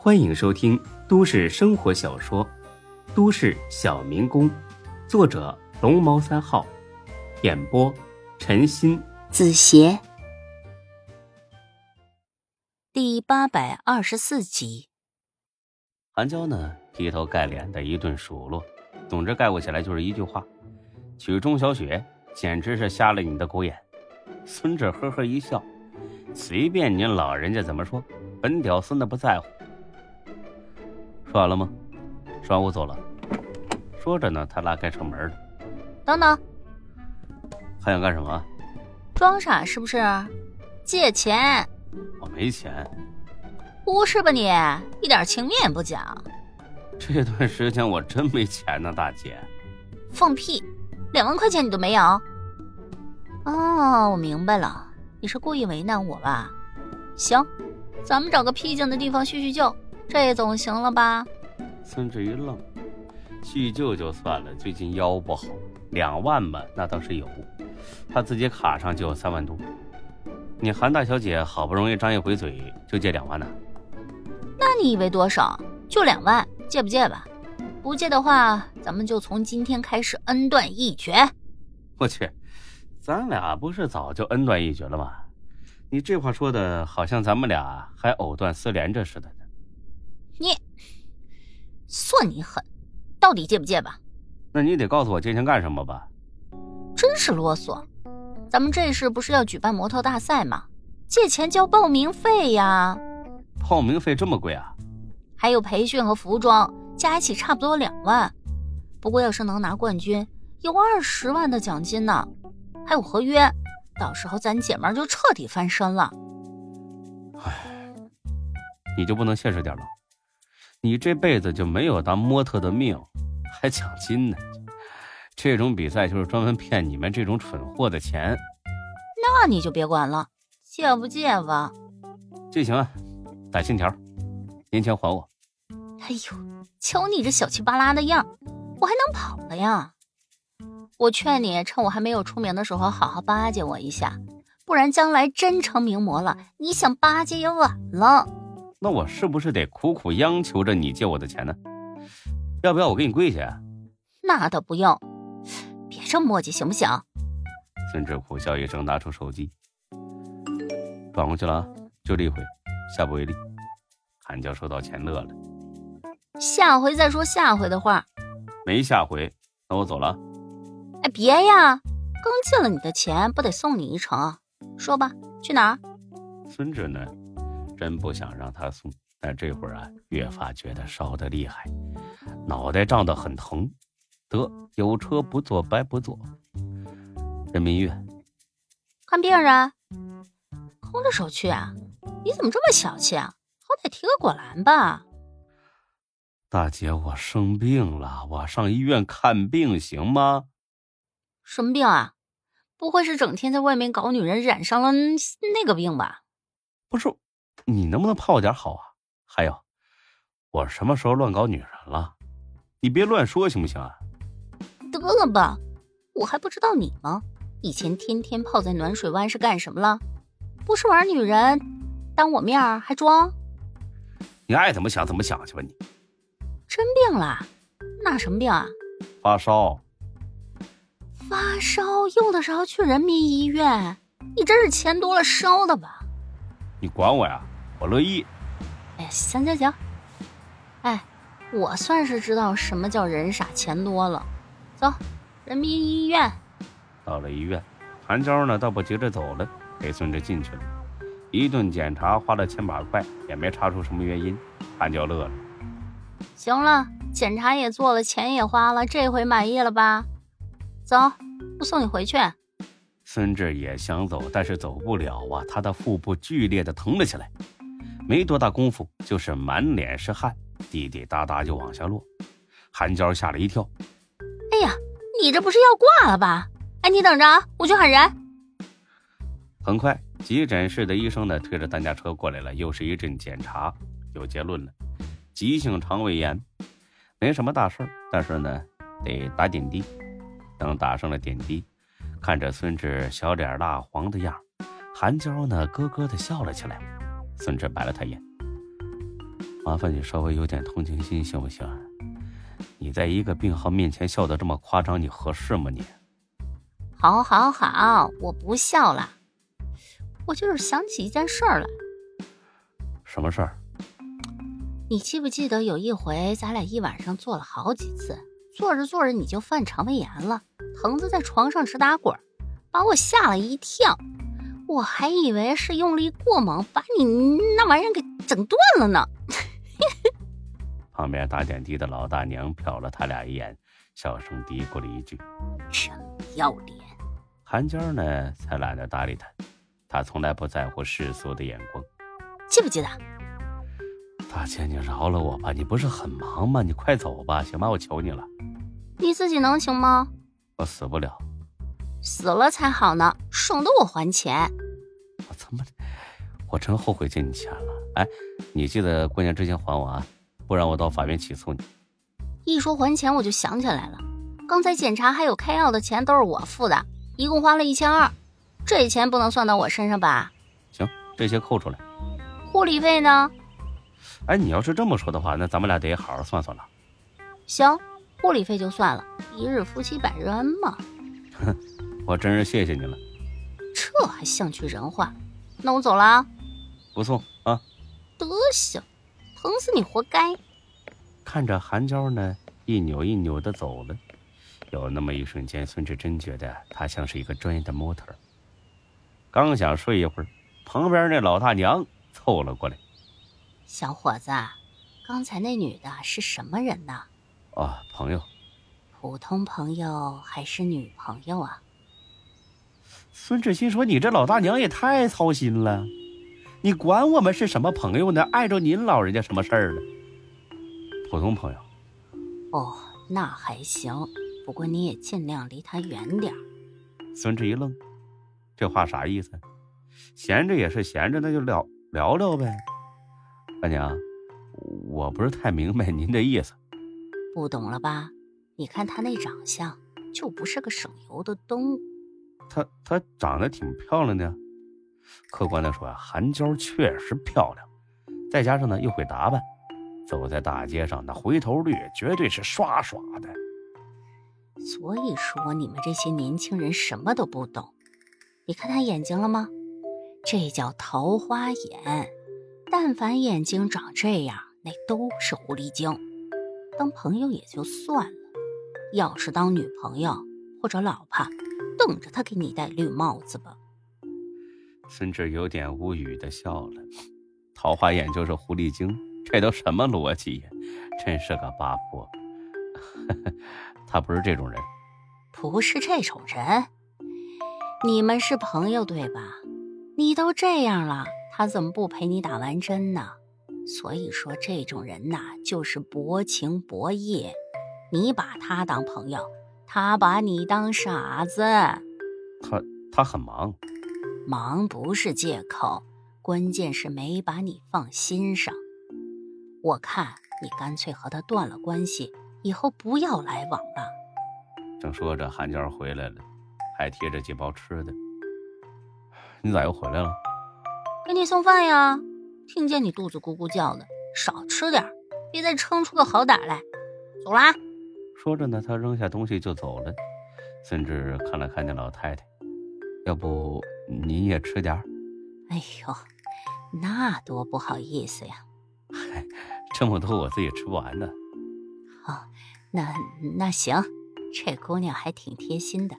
欢迎收听都市生活小说《都市小民工》，作者龙猫三号，演播陈鑫、子邪，第八百二十四集。韩娇呢，劈头盖脸的一顿数落，总之概括起来就是一句话：娶钟小雪简直是瞎了你的狗眼。孙志呵呵一笑，随便您老人家怎么说，本屌丝那不在乎。说完了吗？说完我走了。说着呢，他拉开车门了。等等，还想干什么？装傻是不是？借钱？我没钱。不是吧你？一点情面也不讲。这段时间我真没钱呢，大姐。放屁！两万块钱你都没有？哦，我明白了，你是故意为难我吧？行，咱们找个僻静的地方叙叙旧。这总行了吧？孙志一愣，叙旧就算了，最近腰不好，两万嘛，那倒是有，他自己卡上就有三万多。你韩大小姐好不容易张一回嘴，就借两万呢？那你以为多少？就两万，借不借吧？不借的话，咱们就从今天开始恩断义绝。我去，咱俩不是早就恩断义绝了吗？你这话说的好像咱们俩还藕断丝连着似的。你算你狠，到底借不借吧？那你得告诉我借钱干什么吧？真是啰嗦！咱们这是不是要举办模特大赛吗？借钱交报名费呀！报名费这么贵啊？还有培训和服装，加一起差不多两万。不过要是能拿冠军，有二十万的奖金呢。还有合约，到时候咱姐们就彻底翻身了。唉，你就不能现实点了？你这辈子就没有当模特的命，还奖金呢？这种比赛就是专门骗你们这种蠢货的钱。那你就别管了，借不借吧？借行啊，打欠条，年钱还我。哎呦，瞧你这小气巴拉的样，我还能跑了呀？我劝你趁我还没有出名的时候，好好巴结我一下，不然将来真成名模了，你想巴结也晚了。那我是不是得苦苦央求着你借我的钱呢？要不要我给你跪下？那倒不用，别这么磨叽，行不行？孙志苦笑一声，拿出手机，转过去了，就这一回，下不为例。韩娇收到钱乐了，下回再说下回的话。没下回，那我走了。哎，别呀，刚借了你的钱，不得送你一程？说吧，去哪儿？孙志呢？真不想让他送，但这会儿啊，越发觉得烧得厉害，脑袋胀得很疼。得，有车不坐白不坐。人民医院看病人？空着手去啊？你怎么这么小气啊？好歹提个果篮吧。大姐，我生病了，我上医院看病行吗？什么病啊？不会是整天在外面搞女人，染上了那个病吧？不是。你能不能泡点好啊？还有，我什么时候乱搞女人了？你别乱说行不行啊？得了吧，我还不知道你吗？以前天天泡在暖水湾是干什么了？不是玩女人，当我面还装？你爱怎么想怎么想去吧你。真病了？那什么病啊？发烧。发烧用得着去人民医院？你真是钱多了烧的吧？你管我呀？我乐意。哎呀，行行行，哎，我算是知道什么叫人傻钱多了。走，人民医院。到了医院，韩娇呢倒不急着走了，陪孙志进去了。一顿检查花了千把块，也没查出什么原因。韩娇乐了。行了，检查也做了，钱也花了，这回满意了吧？走，我送你回去。孙志也想走，但是走不了啊，他的腹部剧烈的疼了起来。没多大功夫，就是满脸是汗，滴滴答答就往下落。韩娇吓了一跳：“哎呀，你这不是要挂了吧？哎，你等着啊，我去喊人。”很快，急诊室的医生呢推着担架车过来了，又是一阵检查，有结论了：急性肠胃炎，没什么大事但是呢得打点滴。等打上了点滴，看着孙志小脸蜡黄的样，韩娇呢咯咯的笑了起来。孙志白了他一眼：“麻烦你稍微有点同情心行不行？你在一个病号面前笑得这么夸张，你合适吗？你？好，好，好，我不笑了。我就是想起一件事儿来。什么事儿？你记不记得有一回咱俩一晚上做了好几次，做着做着你就犯肠胃炎了，疼得在床上直打滚，把我吓了一跳。我还以为是用力过猛，把你那玩意儿给整断了呢。旁边打点滴的老大娘瞟了他俩一眼，小声嘀咕了一句：“真要脸。”韩娇呢，才懒得搭理他。他从来不在乎世俗的眼光。记不记得？大姐，你饶了我吧！你不是很忙吗？你快走吧，行吗？我求你了。你自己能行吗？我死不了，死了才好呢，省得我还钱。我他妈的，我真后悔借你钱了。哎，你记得过年之前还我啊，不然我到法院起诉你。一说还钱，我就想起来了，刚才检查还有开药的钱都是我付的，一共花了一千二，这钱不能算到我身上吧？行，这些扣出来。护理费呢？哎，你要是这么说的话，那咱们俩得好好算算了。行，护理费就算了，一日夫妻百日恩嘛。哼，我真是谢谢你了。这还像句人话？那我走了啊。不送啊。德行，疼死你活该。看着韩娇呢，一扭一扭的走了，有那么一瞬间，孙志真觉得她像是一个专业的模特。刚想睡一会儿，旁边那老大娘凑了过来。小伙子，刚才那女的是什么人呢？啊，朋友。普通朋友还是女朋友啊？孙志新说：“你这老大娘也太操心了，你管我们是什么朋友呢？碍着您老人家什么事儿了？普通朋友。哦，那还行，不过你也尽量离他远点孙志一愣，这话啥意思？闲着也是闲着，那就聊聊聊呗。大娘，我不是太明白您的意思。不懂了吧？你看他那长相，就不是个省油的灯。她她长得挺漂亮的。客观的说呀，韩娇确实漂亮，再加上呢又会打扮，走在大街上那回头率绝对是刷刷的。所以说你们这些年轻人什么都不懂。你看他眼睛了吗？这叫桃花眼。但凡眼睛长这样，那都是狐狸精。当朋友也就算了，要是当女朋友或者老婆，等着他给你戴绿帽子吧。孙志有点无语的笑了。桃花眼就是狐狸精，这都什么逻辑呀？真是个八婆。他不是这种人，不是这种人。你们是朋友对吧？你都这样了。他怎么不陪你打完针呢？所以说这种人呐，就是薄情薄义。你把他当朋友，他把你当傻子。他他很忙，忙不是借口，关键是没把你放心上。我看你干脆和他断了关系，以后不要来往了。正说着，韩娇回来了，还提着几包吃的。你咋又回来了？给你送饭呀！听见你肚子咕咕叫的，少吃点，别再撑出个好歹来。走啦！说着呢，他扔下东西就走了。孙志看了看那老太太，要不您也吃点？哎呦，那多不好意思呀！嗨，这么多我自己吃不完呢。哦，那那行，这姑娘还挺贴心的。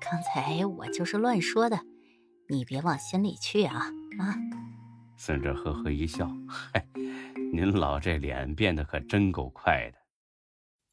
刚才我就是乱说的，你别往心里去啊。啊！孙志呵呵一笑，嗨，您老这脸变得可真够快的。